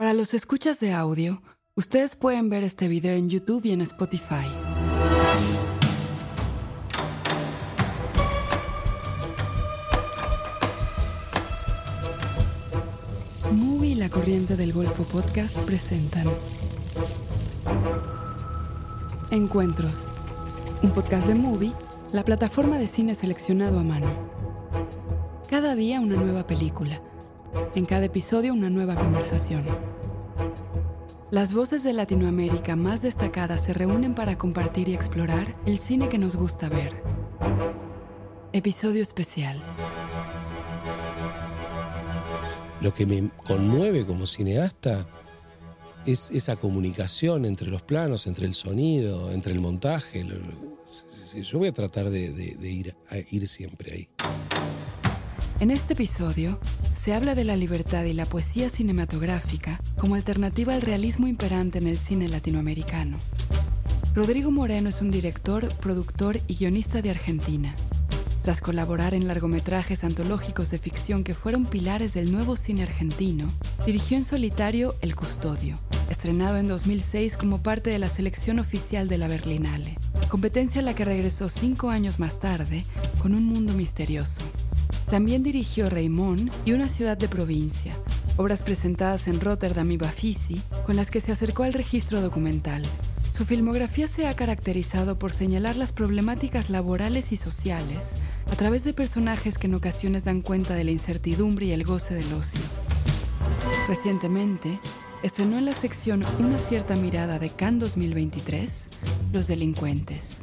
Para los escuchas de audio, ustedes pueden ver este video en YouTube y en Spotify. Movie y la Corriente del Golfo Podcast presentan Encuentros, un podcast de Movie, la plataforma de cine seleccionado a mano. Cada día una nueva película, en cada episodio una nueva conversación. Las voces de Latinoamérica más destacadas se reúnen para compartir y explorar el cine que nos gusta ver. Episodio especial. Lo que me conmueve como cineasta es esa comunicación entre los planos, entre el sonido, entre el montaje. Yo voy a tratar de, de- de ir, a ir siempre ahí. En este episodio se habla de la libertad y la poesía cinematográfica como alternativa al realismo imperante en el cine latinoamericano. Rodrigo Moreno es un director, productor y guionista de Argentina. Tras colaborar en largometrajes antológicos de ficción que fueron pilares del nuevo cine argentino, dirigió en solitario El Custodio, estrenado en 2006 como parte de la selección oficial de la Berlinale, competencia a la que regresó cinco años más tarde con Un Mundo Misterioso. También dirigió Raymond y Una ciudad de provincia, obras presentadas en Rotterdam y Bafisi, con las que se acercó al registro documental. Su filmografía se ha caracterizado por señalar las problemáticas laborales y sociales a través de personajes que en ocasiones dan cuenta de la incertidumbre y el goce del ocio. Recientemente, estrenó en la sección Una cierta mirada de Cannes 2023, Los delincuentes.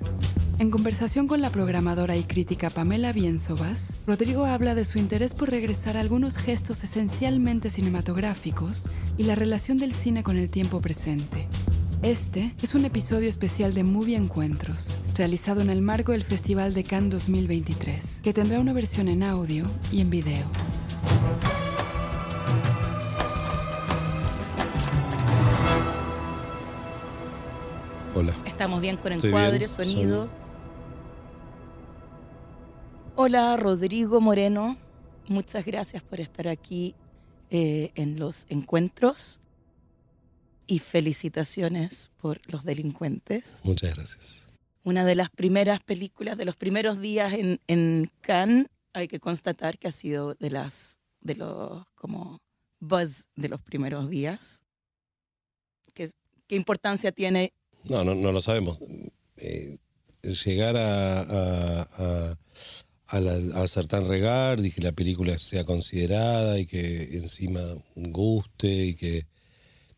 En conversación con la programadora y crítica Pamela Biensovas, Rodrigo habla de su interés por regresar a algunos gestos esencialmente cinematográficos y la relación del cine con el tiempo presente. Este es un episodio especial de Movie Encuentros, realizado en el marco del Festival de Cannes 2023, que tendrá una versión en audio y en video. Hola. Estamos bien con encuadre, bien, sonido. son- Hola, Rodrigo Moreno. Muchas gracias por estar aquí eh, en los encuentros. Y felicitaciones por Los Delincuentes. Muchas gracias. Una de las primeras películas, de los primeros días en, en Cannes, hay que constatar que ha sido de las, de los, como, buzz de los primeros días. ¿Qué, qué importancia tiene No, no, no lo sabemos. Eh, llegar a, a, a, a la- a ser tan regar y que la película sea considerada y que encima guste y que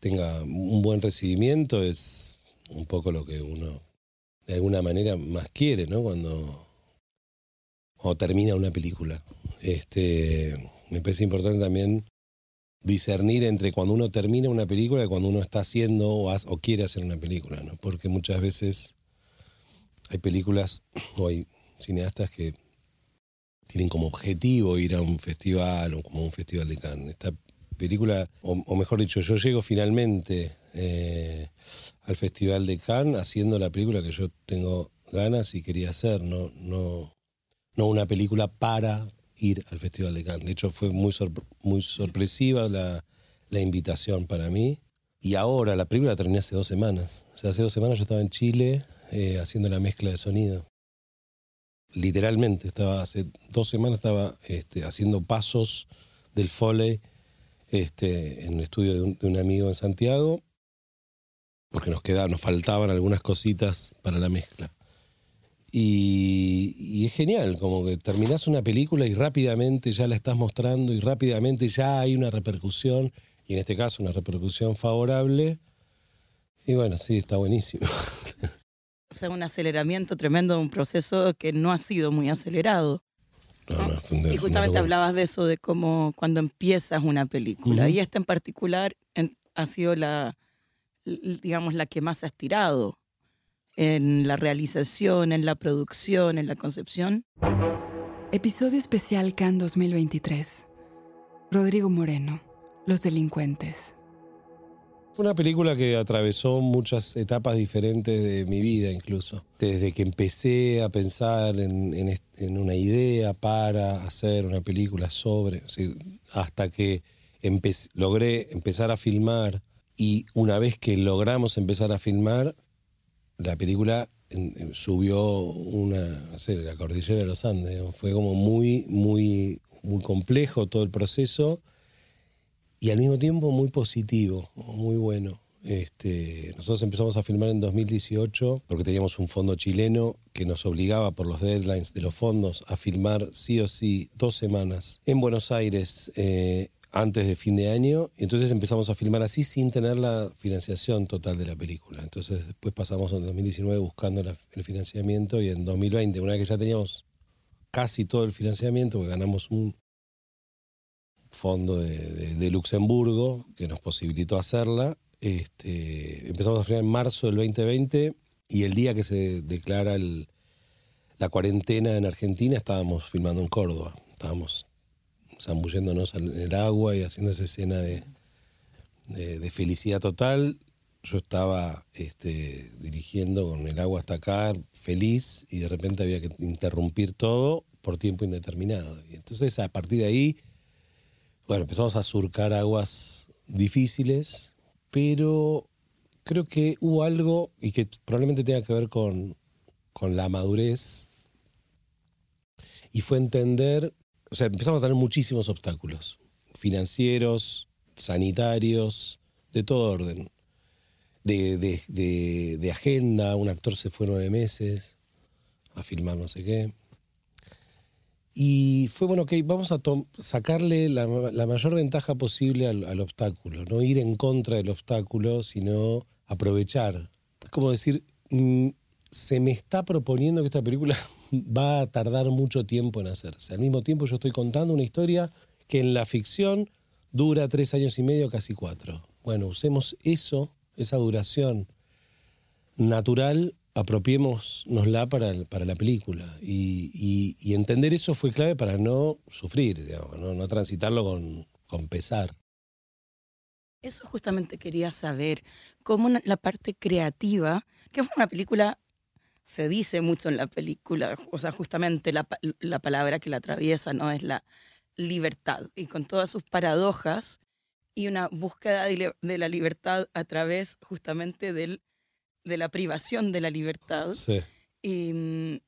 tenga un buen recibimiento es un poco lo que uno de alguna manera más quiere, ¿no? Cuando, cuando termina una película. Este, me parece importante también discernir entre cuando uno termina una película y cuando uno está haciendo o, quiere hacer una película, ¿no? Porque muchas veces hay películas o hay cineastas que tienen como objetivo ir a un festival o como un festival de Cannes. Esta película, o, o mejor dicho, yo llego finalmente eh, al festival de Cannes haciendo la película que yo tengo ganas y quería hacer, no, no, no una película para ir al Festival de Cannes. De hecho, fue muy, muy sorpresiva la, la invitación para mí. Y ahora, la película la terminé hace dos semanas. O sea, hace dos semanas yo estaba en Chile eh, haciendo la mezcla de sonido. Literalmente, estaba hace dos semanas estaba este, haciendo pasos del Foley este, en el estudio de un, de un amigo en Santiago, porque nos quedaban, nos faltaban algunas cositas para la mezcla. Y, y es genial, como que terminás una película y rápidamente ya la estás mostrando y rápidamente ya hay una repercusión, y en este caso una repercusión favorable. Y bueno, sí, está buenísimo. o sea, un aceleramiento tremendo de un proceso que no ha sido muy acelerado. No, no, un- Y justamente hablabas de eso, de cómo cuando empiezas una película. Y esta en particular en- ha sido la, digamos, la que más has tirado en la realización, en la producción, en la concepción. Episodio especial Cannes 2023. Rodrigo Moreno, Los delincuentes. Fue una película que atravesó muchas etapas diferentes de mi vida incluso. Desde que empecé a pensar en, en est- en una idea para hacer una película sobre, hasta que logré empezar a filmar y una vez que logramos empezar a filmar, la película subió una, no sé, la cordillera de los Andes. Fue como muy, muy, muy complejo todo el proceso y al mismo tiempo muy positivo, muy bueno. Este, nosotros empezamos a filmar en 2018 porque teníamos un fondo chileno que nos obligaba por los deadlines de los fondos a filmar sí o sí dos semanas en Buenos Aires eh, antes de fin de año. Y entonces empezamos a filmar así sin tener la financiación total de la película. Entonces después pasamos en 2019 buscando el financiamiento y en 2020, una vez que ya teníamos casi todo el financiamiento, porque ganamos un fondo de Luxemburgo que nos posibilitó hacerla, este, empezamos a filmar en marzo del 2020 y el día que se declara la cuarentena en Argentina estábamos filmando en Córdoba. Estábamos zambulléndonos en el agua y haciendo esa escena de, de, felicidad total. Yo estaba este, dirigiendo con el agua hasta acá, feliz, y de repente había que interrumpir todo por tiempo indeterminado. Y entonces a partir de ahí, bueno, empezamos a surcar aguas difíciles pero creo que hubo algo y que probablemente tenga que ver con, la madurez y fue entender, o sea, empezamos a tener muchísimos obstáculos, financieros, sanitarios, de todo orden. De, de, agenda, un actor se fue nueve meses a filmar no sé qué. Y fue bueno, ok, vamos a sacarle la, mayor ventaja posible al, obstáculo, no ir en contra del obstáculo, sino aprovechar. Es como decir, mm, se me está proponiendo que esta película va a tardar mucho tiempo en hacerse. Al mismo tiempo yo estoy contando una historia que en la ficción dura tres años y medio, casi cuatro. Bueno, usemos eso, esa duración natural apropiémonosla para, para la película. Y, entender eso fue clave para no sufrir, no, transitarlo con, con pesar. Eso justamente quería saber, cómo la parte creativa, que es una película, se dice mucho en la película, o sea, justamente la, la palabra que la atraviesa no es la libertad, y con todas sus paradojas y una búsqueda de la libertad a través justamente del de la privación de la libertad. Sí. Y,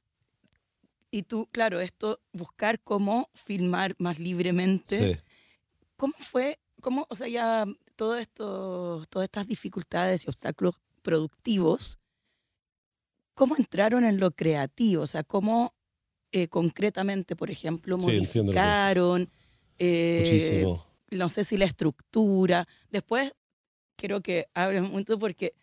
y tú, claro, esto, buscar cómo filmar más libremente. Sí. ¿Cómo fue, cómo, o sea, ya todo esto, todas estas dificultades y obstáculos productivos, cómo entraron en lo creativo? O sea, cómo eh, concretamente, por ejemplo, modificaron. Eh, Muchísimo. No sé si la estructura. Después, quiero que hablen mucho porque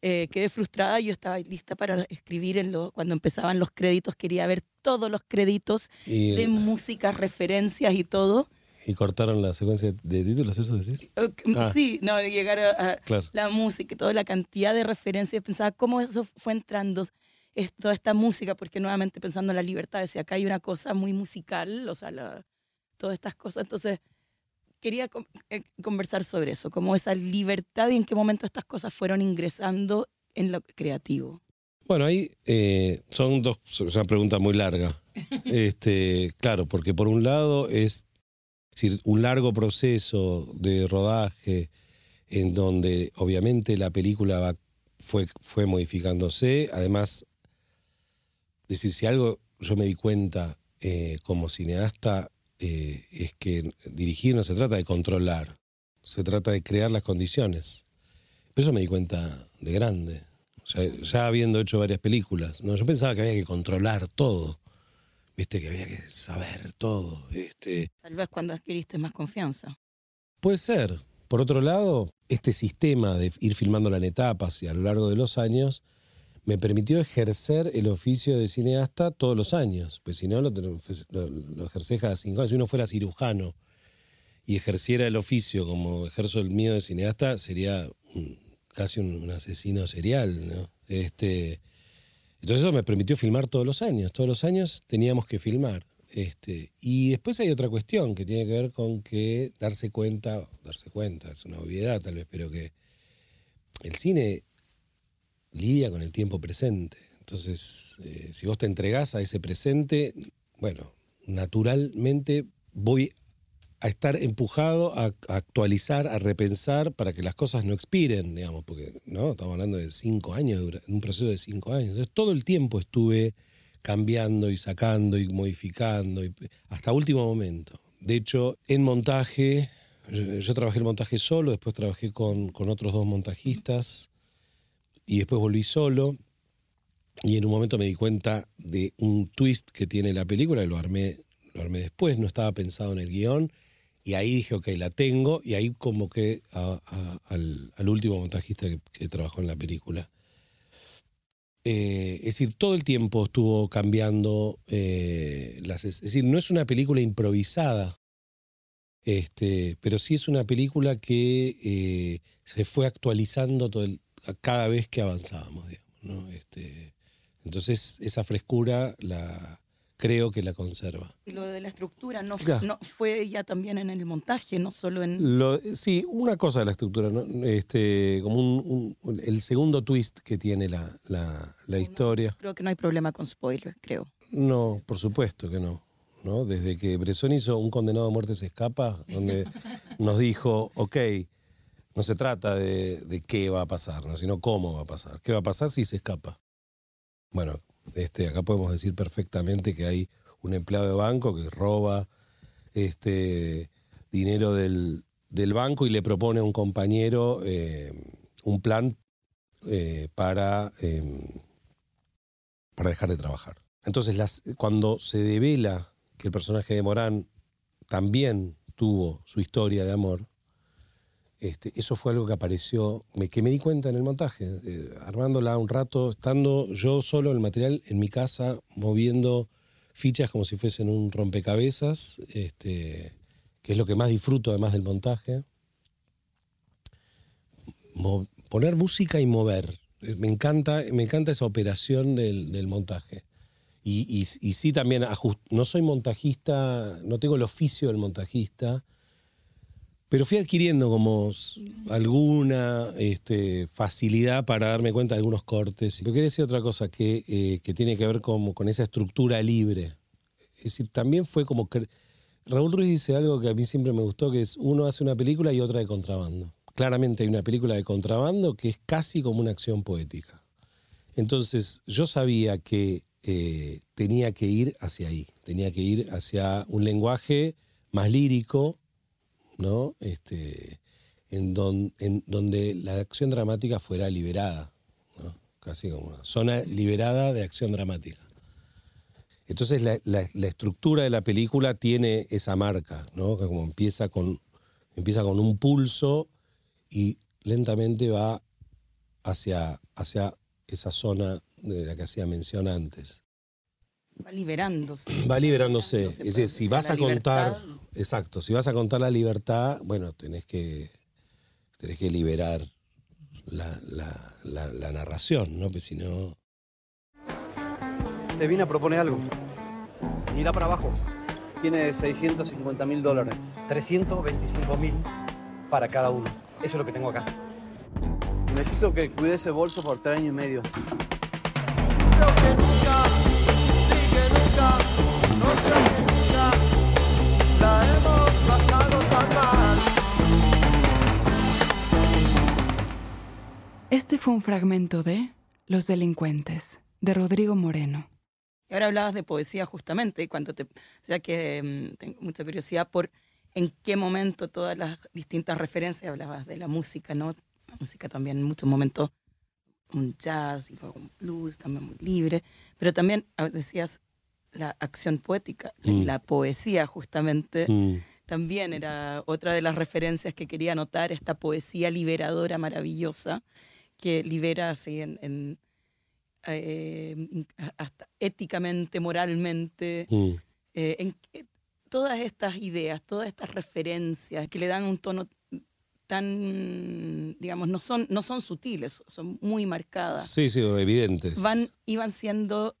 eh, quedé frustrada. Yo estaba lista para escribir en lo, cuando empezaban los créditos. Quería ver todos los créditos de música, referencias y todo. ¿Y cortaron la secuencia de títulos, eso decís? Ah. Sí, no, llegar a, la música y toda la cantidad de referencias. Pensaba cómo eso fue entrando, toda esta música, porque nuevamente pensando en la libertad, decía, acá hay una cosa muy musical, o sea, todas estas cosas. Entonces, quería eh, conversar sobre eso, como esa libertad y en qué momento estas cosas fueron ingresando en lo creativo. Bueno, ahí eh, son dos, es una pregunta muy larga. este, claro, porque por un lado es, decir, un largo proceso de rodaje en donde obviamente la película fue, fue modificándose. Además, decir, si algo yo me di cuenta eh, como cineasta eh, es que dirigir no se trata de controlar, se trata de crear las condiciones. eso me di cuenta de grande, ya habiendo hecho varias películas. ¿no? Yo pensaba que había que controlar todo, viste que había que saber todo. Este. Tal vez cuando adquiriste más confianza. Puede ser. Por otro lado, este sistema de ir filmando en etapas y a lo largo de los años me permitió ejercer el oficio de cineasta todos los años, pues si no lo, lo, ejercé cada cinco años. Si uno fuera cirujano y ejerciera el oficio como ejerzo el mío de cineasta, sería casi un, asesino serial. ¿no? Este, entonces eso me permitió filmar todos los años. Todos los años teníamos que filmar. Este, y después hay otra cuestión que tiene que ver con que darse cuenta, darse cuenta, es una obviedad tal vez, pero que el cine lidia con el tiempo presente. Entonces, eh, si vos te entregás a ese presente, bueno, naturalmente voy a estar empujado a, actualizar, a repensar para que las cosas no expiren, digamos, porque no estamos hablando de cinco años, un proceso de cinco años. Entonces todo el tiempo estuve cambiando y sacando y modificando y- hasta último momento. De hecho, en montaje, yo, yo trabajé el montaje solo, después trabajé con, con otros dos montajistas y después volví solo. Y en un momento me di cuenta de un twist que tiene la película, y lo armé, lo armé después, no estaba pensado en el guion. Y ahí dije, ok, la tengo. Y ahí convoqué a- a- al, al último montajista que, que trabajó en la película. Eh, es decir, todo el tiempo estuvo cambiando eh, las... Es decir, no es una película improvisada, este, pero sí es una película que eh, se fue actualizando todo el- cada vez que avanzábamos, digamos, ¿no? Este, entonces, esa frescura la creo que la conserva. Y lo de la estructura no, Ya. no fue ya también en el montaje, no solo en... Lo- sí, una cosa de la estructura, ¿no? este, como un, un- el segundo twist que tiene la, la- la historia. Creo que no hay problema con spoilers, creo. No, por supuesto que no. ¿no? Desde que Bresson hizo Un condenado a muerte se escapa, donde nos dijo, ok, no se trata de, de qué va a pasar, ¿no? sino cómo va a pasar. ¿Qué va a pasar si se escapa? Bueno, este, acá podemos decir perfectamente que hay un empleado de banco que roba este, dinero del, banco y le propone a un compañero eh, un plan eh, para, eh, para dejar de trabajar. Entonces, cuando se devela que el personaje de Morán también tuvo su historia de amor, este, eso fue algo que apareció, que me di cuenta en el montaje, eh, armándola un rato, estando yo solo el material en mi casa, moviendo fichas como si fuesen un rompecabezas, este, que es lo que más disfruto además del montaje. Mo- poner música y mover. Me encanta, me encanta esa operación del, montaje. Y, y- sí también, no soy montajista, no tengo el oficio del montajista, pero fui adquiriendo como alguna este, facilidad para darme cuenta de algunos cortes. Pero quería decir otra cosa que, eh, que tiene que ver como con esa estructura libre. Es decir, también fue como... cre- Raúl Ruiz dice algo que a mí siempre me gustó, que es uno hace una película y otra de contrabando. Claramente hay una película de contrabando que es casi como una acción poética. Entonces yo sabía que eh, tenía que ir hacia ahí, tenía que ir hacia un lenguaje más lírico, ¿no? Este, en, don- en donde la acción dramática fuera liberada, ¿no? casi como una zona liberada de acción dramática. Entonces la, la- estructura de la película tiene esa marca, ¿no? que como empieza con, empieza con un pulso y lentamente va hacia, hacia esa zona de la que hacía mención antes. Va liberándose. Va liberándose. Liberándose, Es decir, si vas a contar, libertad- exacto, si vas a contar la libertad, bueno, tenés que, tenés que liberar la, la- la- la narración, ¿no? Porque si no... Te vine a proponer algo. Mira para abajo. Tiene 650 mil dólares. 325 mil para cada uno. Eso es lo que tengo acá. Necesito que cuide ese bolso por tres años y medio. Fue un fragmento de Los delincuentes, de Rodrigo Moreno. Y ahora hablabas de poesía justamente, y cuando te, o sea que mm, tengo mucha curiosidad por en qué momento todas las distintas referencias, hablabas de la música, ¿no? La música también en muchos momentos, un jazz y luego un blues, también muy libre, pero también decías la acción poética, y Mm. la poesía justamente, Mm, también era otra de las referencias que quería anotar, esta poesía liberadora maravillosa que libera así en, en, eh, hasta éticamente, moralmente, mm. eh, en que todas estas ideas, todas estas referencias que le dan un tono tan, digamos, no son, no son sutiles, son muy marcadas. Sí, sí, evidentes. Van, iban siendo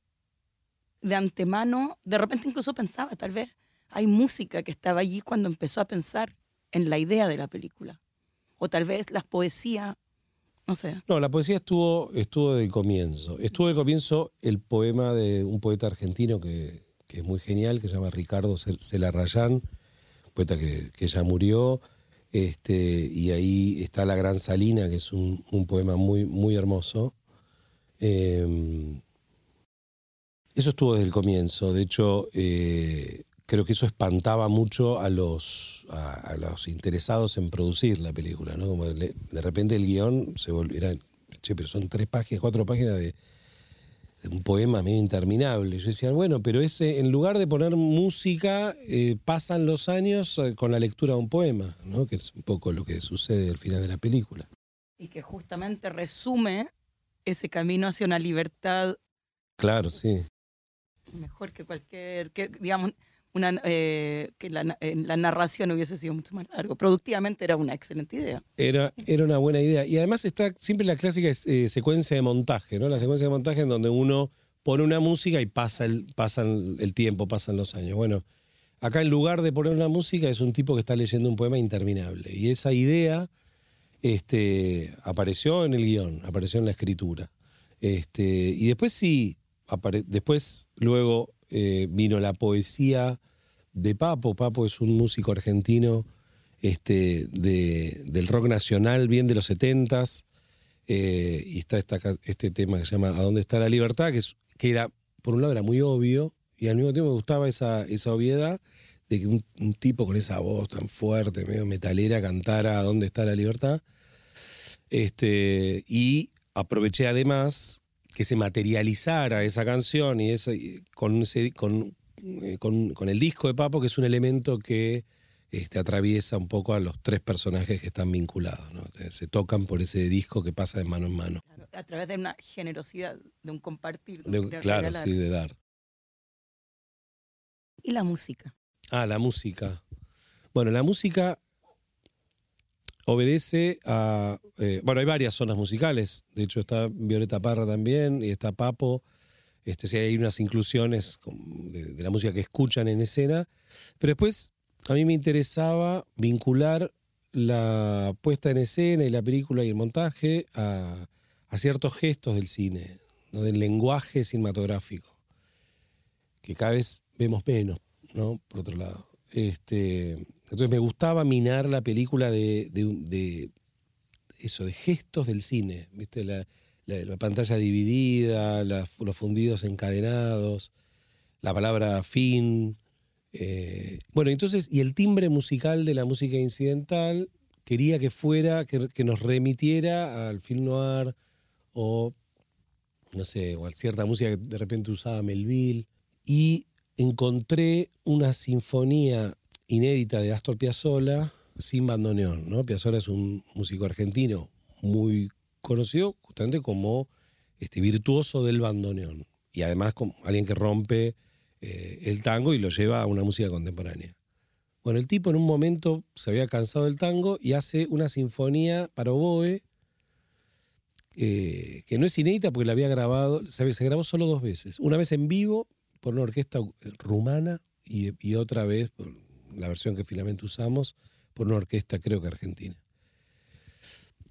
de antemano, de repente incluso pensaba, tal vez hay música que estaba allí cuando empezó a pensar en la idea de la película. O tal vez las poesías, no la poesía estuvo, estuvo del comienzo. Estuvo del comienzo el poema de un poeta argentino que, que es muy genial, que se llama Ricardo Cel- Celarrayán, poeta que, que ya murió. Este, y ahí está La Gran Salina, que es un, poema muy, muy hermoso. Eh, eso estuvo desde el comienzo. De hecho, eh, creo que eso espantaba mucho a los, a, a los interesados en producir la película. ¿no? Como le- de repente el guion se volvió. era, Che, pero son tres páginas, cuatro páginas de, de un poema medio interminable. Yo decía, bueno, pero ese, en lugar de poner música, eh, pasan los años eh, con la lectura de un poema, ¿no? que es un poco lo que sucede al final de la película. Y que justamente resume ese camino hacia una libertad Claro, sí. mejor que cualquier, que digamos, una, eh, que eh, la narración hubiese sido mucho más largo. Productivamente era una excelente idea. Era, era una buena idea. Y además está siempre la clásica eh, secuencia de montaje, ¿no? La secuencia de montaje en donde uno pone una música y pasa el, pasan el tiempo, pasan los años. Bueno, acá en lugar de poner una música es un tipo que está leyendo un poema interminable. Y esa idea este, apareció en el guion, apareció en la escritura. Este, y después sí, después luego eh, vino la poesía de Papo. Papo es un músico argentino este, de- del rock nacional, bien de los setentas. eh, y está esta este tema que se llama ¿A dónde está la libertad? Que, es- que era, por un lado era muy obvio, y al mismo tiempo me gustaba esa, esa obviedad de que un, un tipo con esa voz tan fuerte, medio metalera, cantara ¿A dónde está la libertad? Este, y aproveché además que se materializara esa canción y esa, y con, ese, con, eh, con, con el disco de Papo, que es un elemento que este, atraviesa un poco a los tres personajes que están vinculados. ¿no? Se tocan por ese disco que pasa de mano en mano. Claro, a través de una generosidad, de un compartir. de un De- querer claro, regalar. sí, de dar. Y la música. Ah, la música. Bueno, la música obedece a... eh, bueno, hay varias zonas musicales. De hecho, está Violeta Parra también y está Papo. Este, sí, hay unas inclusiones de, de la música que escuchan en escena. Pero después a mí me interesaba vincular la puesta en escena y la película y el montaje a, a ciertos gestos del cine, ¿no? del lenguaje cinematográfico, que cada vez vemos menos, ¿no? Por otro lado. Este, entonces me gustaba minar la película de, eso, de gestos del cine, ¿viste? La, la- la pantalla dividida, los fundidos encadenados, la palabra fin. eh, bueno, entonces, y el timbre musical de la música incidental quería que fuera, que, que nos remitiera al film noir o, no sé, o a cierta música que de repente usaba Melville. Y encontré una sinfonía inédita de Astor Piazzolla sin bandoneón, ¿no? Piazzolla es un músico argentino muy conocido justamente como este, virtuoso del bandoneón y además como alguien que rompe eh, el tango y lo lleva a una música contemporánea. Bueno, el tipo en un momento se había cansado del tango y hace una sinfonía para oboe eh, que no es inédita porque la había grabado, se, se grabó solo dos veces. Una vez en vivo por una orquesta rumana y, y otra vez, por la versión que finalmente usamos, por una orquesta creo que argentina.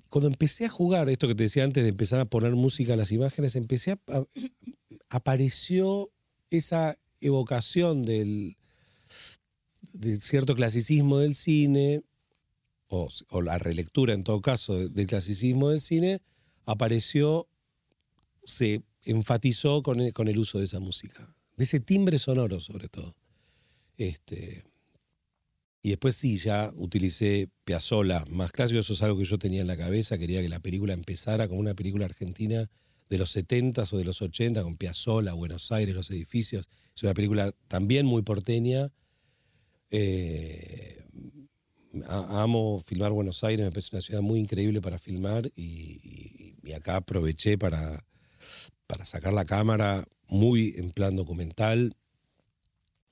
Cuando empecé a jugar, esto que te decía antes de empezar a poner música a las imágenes, empecé a, apareció esa evocación del, de cierto clasicismo del cine, o, la relectura en todo caso de- del clasicismo del cine, apareció, se enfatizó con el, con el uso de esa música, de ese timbre sonoro sobre todo. Este, y después sí, ya utilicé Piazzolla más clásico, eso es algo que yo tenía en la cabeza, quería que la película empezara como una película argentina de los 70s o de los 80 con Piazzolla, Buenos Aires, los edificios. Es una película también muy porteña. Eh, amo filmar Buenos Aires, me parece una ciudad muy increíble para filmar y, y- y acá aproveché para, para sacar la cámara muy en plan documental.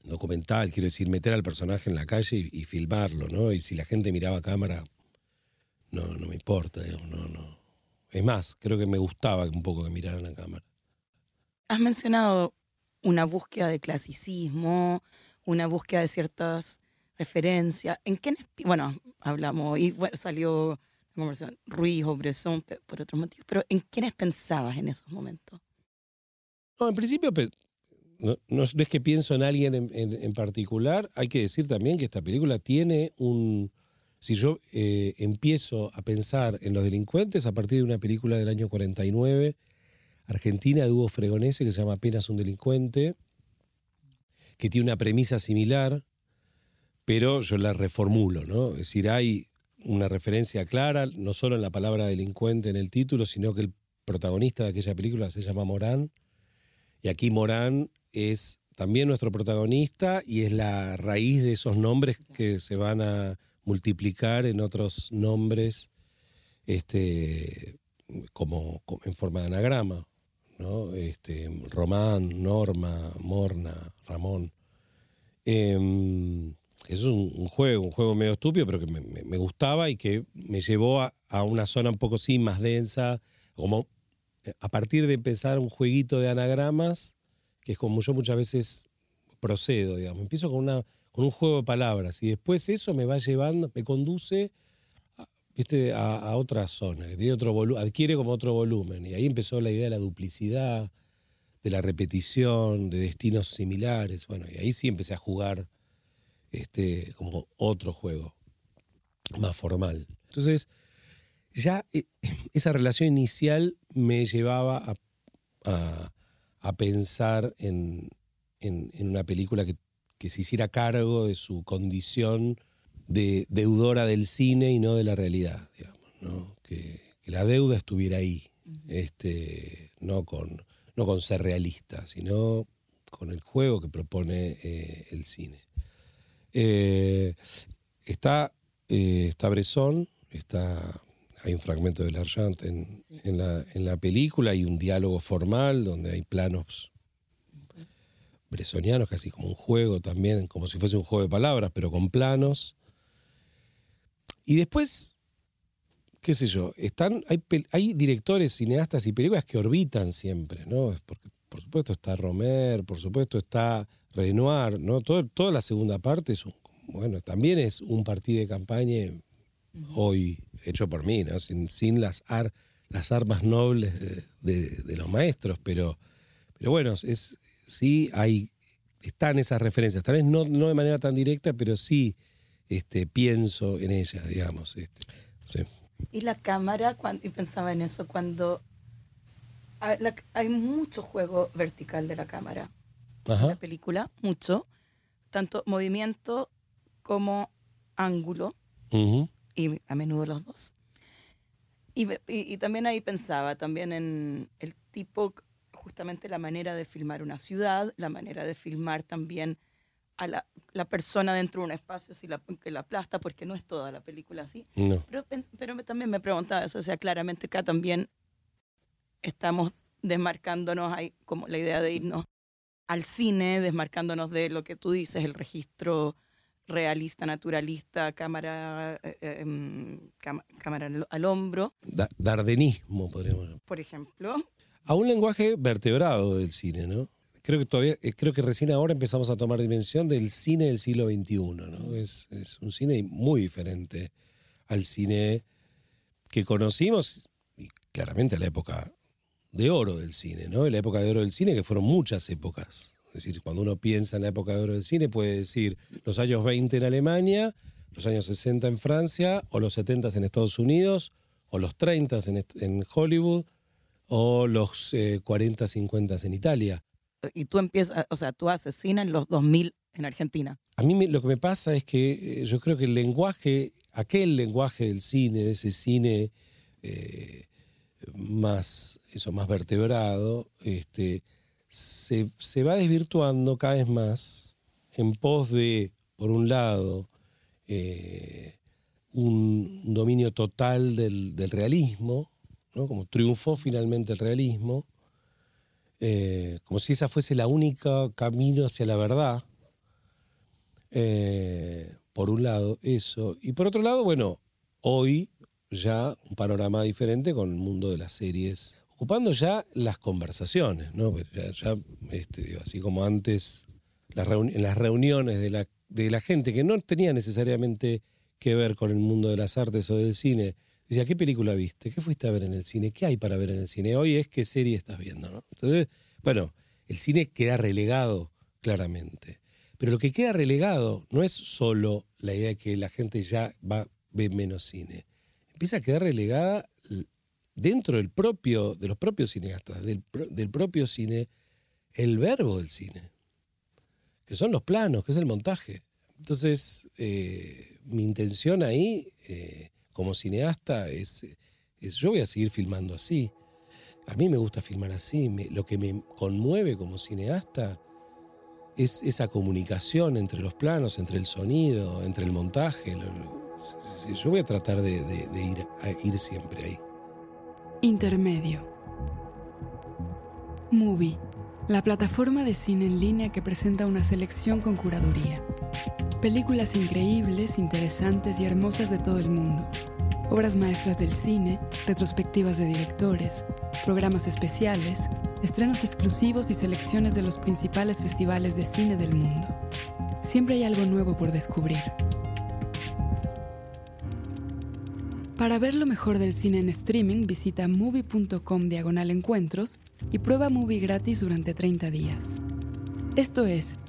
Documental, quiero decir, meter al personaje en la calle y, y filmarlo, ¿no? Y si la gente miraba a cámara, no, no me importa, digamos, no, no. Es más, creo que me gustaba un poco que miraran a cámara. Has mencionado una búsqueda de clasicismo, una búsqueda de ciertas referencias. ¿En qué, bueno, hablamos, y bueno, salió la conversación Ruiz o Bresson por otros motivos, pero ¿en quiénes pensabas en esos momentos? No, en principio, no, es que pienso en alguien en, en- en particular, hay que decir también que esta película tiene un... Si yo eh, empiezo a pensar en los delincuentes a partir de una película del año 49, argentina de Hugo Fregonese, que se llama Apenas un delincuente, que tiene una premisa similar, pero yo la reformulo, ¿no? Es decir, hay una referencia clara, no solo en la palabra delincuente en el título, sino que el protagonista de aquella película se llama Morán, y aquí Morán es también nuestro protagonista y es la raíz de esos nombres que se van a multiplicar en otros nombres este, como, en forma de anagrama. ¿no? Este, Román, Norma, Morna, Ramón. Em, eso es un, juego, un juego medio estúpido, pero que me, me- me gustaba y que me llevó a, a una zona un poco sí más densa, como eh, a partir de empezar un jueguito de anagramas, que es como yo muchas veces procedo, digamos. Empiezo con, una, con un juego de palabras y después eso me va llevando, me conduce a, otra zona, que tiene otro adquiere como otro volumen. Y ahí empezó la idea de la duplicidad, de la repetición, de destinos similares. Bueno, y ahí sí empecé a jugar este, como otro juego, más formal. Entonces, ya eh, esa relación inicial me llevaba a- a pensar en, en- en una película que, que se hiciera cargo de su condición de deudora del cine y no de la realidad, digamos, ¿no? que, que la deuda estuviera ahí, este, no, con, no con ser realista, sino con el juego que propone eh, el cine. Eh, está, eh, está Bresson, está, hay un fragmento de L'Argent en, en la, en la película, hay un diálogo formal donde hay planos bresonianos, casi como un juego también, como si fuese un juego de palabras, pero con planos. Y después, qué sé yo, están, hay, hay directores, cineastas y películas que orbitan siempre, ¿no? Porque, por supuesto está Romer, por supuesto está Renoir, ¿no? Todo- toda la segunda parte es un, bueno, también es un partido de campaña hoy hecho por mí, ¿no? Sin, sin las, ar- las armas nobles de, de- de los maestros, pero, pero bueno, es, sí hay, están esas referencias, tal vez no, no de manera tan directa, pero sí este, pienso en ellas, digamos. este, sí. Y la cámara, cuando, y pensaba en eso, cuando hay, la- hay mucho juego vertical de la cámara en la Ajá. película, mucho, tanto movimiento como ángulo, Ujú. Y a menudo los dos. Y, y- y también ahí pensaba también en el tipo, justamente la manera de filmar una ciudad, la manera de filmar también a la, la persona dentro de un espacio si la, que la aplasta, porque no es toda la película así. No. Pero, pero me- también me preguntaba eso, o sea, claramente acá también estamos desmarcándonos, hay como la idea de irnos al cine, desmarcándonos de lo que tú dices, el registro realista, naturalista, cámara, eh, eh, em, cam- cámara al, al hombro, Da- dardenismo, podríamos llamar. por ejemplo. A un lenguaje vertebrado del cine, ¿no? Creo que todavía, eh, creo que recién ahora empezamos a tomar dimensión del cine del siglo XXI, ¿no? Es, es un cine muy diferente al cine que conocimos, y claramente a la época de oro del cine, ¿no? La época de oro del cine, que fueron muchas épocas. Es decir, cuando uno piensa en la época de oro del cine, puede decir los años 20 en Alemania, los años 60 en Francia, o los 70 en Estados Unidos, o los 30 en, en Hollywood, o los eh, 40, 50 en Italia. Y tú empiezas, o sea, tú haces cine en los 2000 en Argentina. A mí me- lo que me pasa es que eh, yo creo que el lenguaje, aquel lenguaje del cine, de ese cine eh, más, eso, más vertebrado, este, se, se va desvirtuando cada vez más en pos de, por un lado, eh, un, dominio total del, del realismo, ¿no? como triunfó finalmente el realismo, eh, como si esa fuese la única camino hacia la verdad. Eh, por un lado, eso. Y por otro lado, bueno, hoy ya un panorama diferente con el mundo de las series, ocupando ya las conversaciones, ¿no? Ya, este, así como antes, las las reuniones de la, gente que no tenía necesariamente que ver con el mundo de las artes o del cine, decía, ¿qué película viste? ¿Qué fuiste a ver en el cine? ¿Qué hay para ver en el cine? Hoy es qué serie estás viendo. Entonces, bueno, el cine queda relegado claramente. Pero lo que queda relegado no es solo la idea de que la gente ya va ve menos cine. Empieza a quedar relegada dentro del propio, de los propios cineastas, del, del propio cine, el verbo del cine, que son los planos, que es el montaje. Entonces, eh, mi intención ahí, eh, como cineasta, es, yo voy a seguir filmando así. A mí me gusta filmar así. lo que me conmueve como cineasta es esa comunicación entre los planos, entre el sonido, entre el montaje. yo voy a tratar de, de- de ir, a ir siempre ahí. Intermedio. Movie, la plataforma de cine en línea que presenta una selección con curaduría. Películas increíbles, interesantes y hermosas de todo el mundo. Obras maestras del cine, retrospectivas de directores, programas especiales, estrenos exclusivos y selecciones de los principales festivales de cine del mundo. Siempre hay algo nuevo por descubrir. Para ver lo mejor del cine en streaming, visita movie.com diagonal encuentros y prueba Movie gratis durante 30 días. Esto es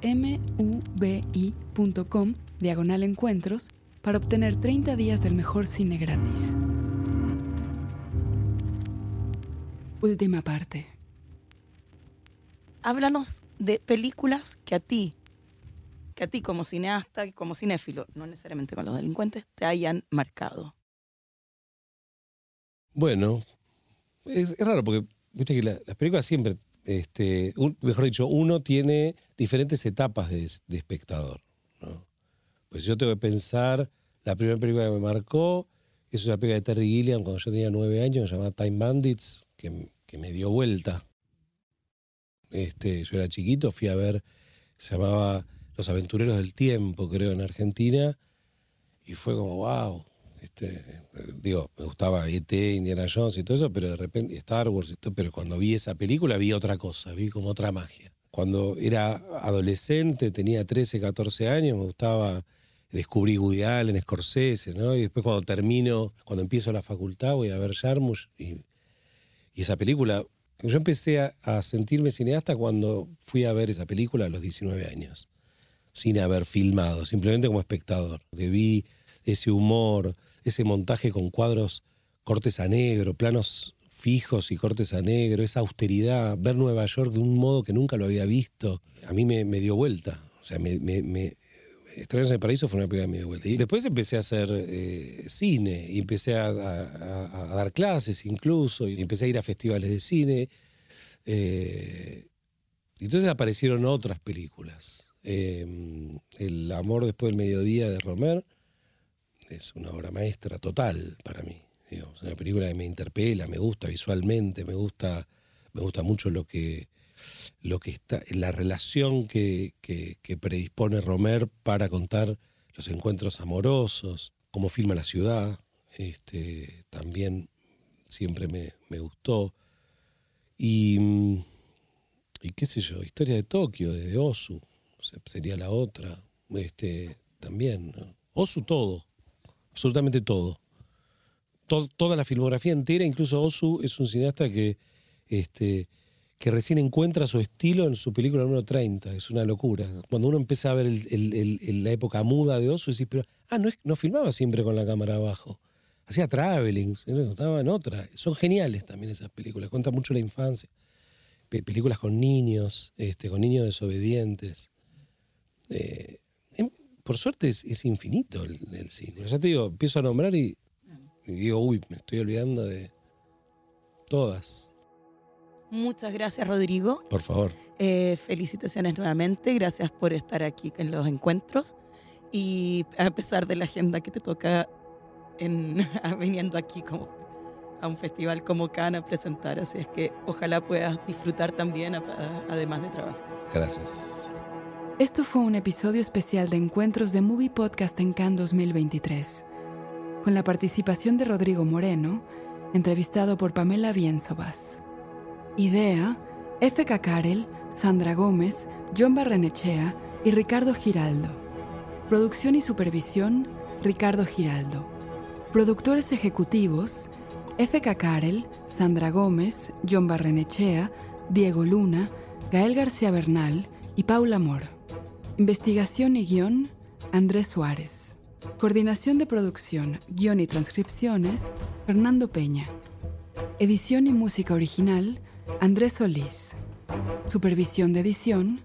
mubi.com diagonal encuentros para obtener 30 días del mejor cine gratis. Última parte. Háblanos de películas que a ti, que a ti como cineasta y como cinéfilo, no necesariamente con los delincuentes, te hayan marcado. Bueno, es, raro porque viste que la- las películas siempre, este, mejor dicho, uno tiene diferentes etapas de, espectador. ¿no? Pues yo tengo que pensar, la primera película que me marcó es una película de Terry Gilliam cuando yo tenía nueve años, se llamaba Time Bandits, que me dio vuelta. Este, yo era chiquito, fui a ver, se llamaba Los Aventureros del Tiempo, creo, en Argentina, y fue como, wow. Este, digo, me gustaba ET, Indiana Jones y todo eso, pero de repente Star Wars y todo, pero cuando vi esa película vi otra cosa, vi como otra magia. Cuando era adolescente, tenía 13, 14 años, me gustaba descubrir Woody Allen, Scorsese, ¿no? Y después cuando termino, cuando empiezo la facultad, voy a ver Jarmusch y, y esa película. Yo empecé a, a sentirme cineasta cuando fui a ver esa película a los 19 años, sin haber filmado, simplemente como espectador. Que vi ese humor, ese montaje con cuadros, cortes a negro, planos fijos y cortes a negro, esa austeridad, ver Nueva York de un modo que nunca lo había visto, a mí me, dio vuelta. O sea, me, me, me- Extraños en el Paraíso fue una película que me dio vuelta. Y después empecé a hacer eh, cine y empecé a, dar clases incluso, y empecé a ir a festivales de cine. Eh, entonces aparecieron otras películas. Eh, el amor después del mediodía de Romer es una obra maestra total para mí. Es una película que me interpela, me gusta visualmente, me gusta, me gusta mucho lo que, lo que está, la relación que, que- predispone Romer para contar los encuentros amorosos, cómo filma la ciudad, este, también siempre me, me gustó. Y, y qué sé yo, Historia de Tokio, de Osu, se- sería la otra, este, también. Osu todo, absolutamente todo. To- toda la filmografía entera, incluso Osu es un cineasta que, este, que recién encuentra su estilo en su película número 30, es una locura. Cuando uno empieza a ver la época muda de Osu, decís, pero, ah, no, es, no filmaba siempre con la cámara abajo. Hacía traveling, estaba en otra. Son geniales también esas películas, cuentan mucho la infancia. Pe- películas con niños, este, con niños desobedientes. Eh, por suerte es, es infinito el, el cine. Ya te digo, empiezo a nombrar y, y digo, uy, me estoy olvidando de todas. Muchas gracias, Rodrigo. Por favor. Eh, felicitaciones nuevamente. Gracias por estar aquí en los encuentros. Y a pesar de la agenda que te toca en, viniendo aquí como a un festival como Cannes a presentar. Así es que ojalá puedas disfrutar también, además de trabajo. Gracias. Esto fue un episodio especial de Encuentros de Movie Podcast en Cannes 2023, con la participación de Rodrigo Moreno, entrevistado por Pamela Bienzobas. Idea, F.K. Karel, Sandra Gómez, John Barrenechea y Ricardo Giraldo. Producción y supervisión, Ricardo Giraldo. Productores ejecutivos, F.K. Karel, Sandra Gómez, John Barrenechea, Diego Luna, Gael García Bernal y Paula Mor. Investigación y guion, Andrés Suárez. Coordinación de producción, guion y transcripciones, Fernando Peña. Edición y música original, Andrés Solís. Supervisión de edición,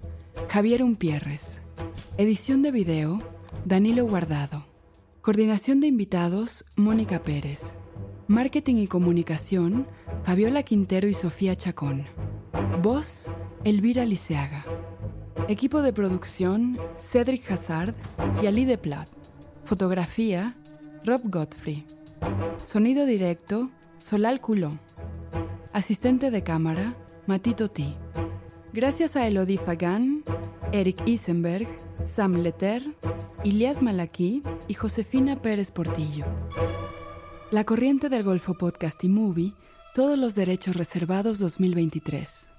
Javier Umpierres. Edición de video, Danilo Guardado. Coordinación de invitados, Mónica Pérez. Marketing y comunicación, Fabiola Quintero y Sofía Chacón. Voz, Elvira Liceaga. Equipo de producción, Cedric Hazard y Ali de Plat. Fotografía, Rob Godfrey. Sonido directo, Solal Culó. Asistente de cámara, Matito T. Gracias a Elodie Fagan, Eric Isenberg, Sam Leter, Ilias Malaki y Josefina Pérez Portillo. La Corriente del Golfo Podcast y Movie, todos los derechos reservados 2023.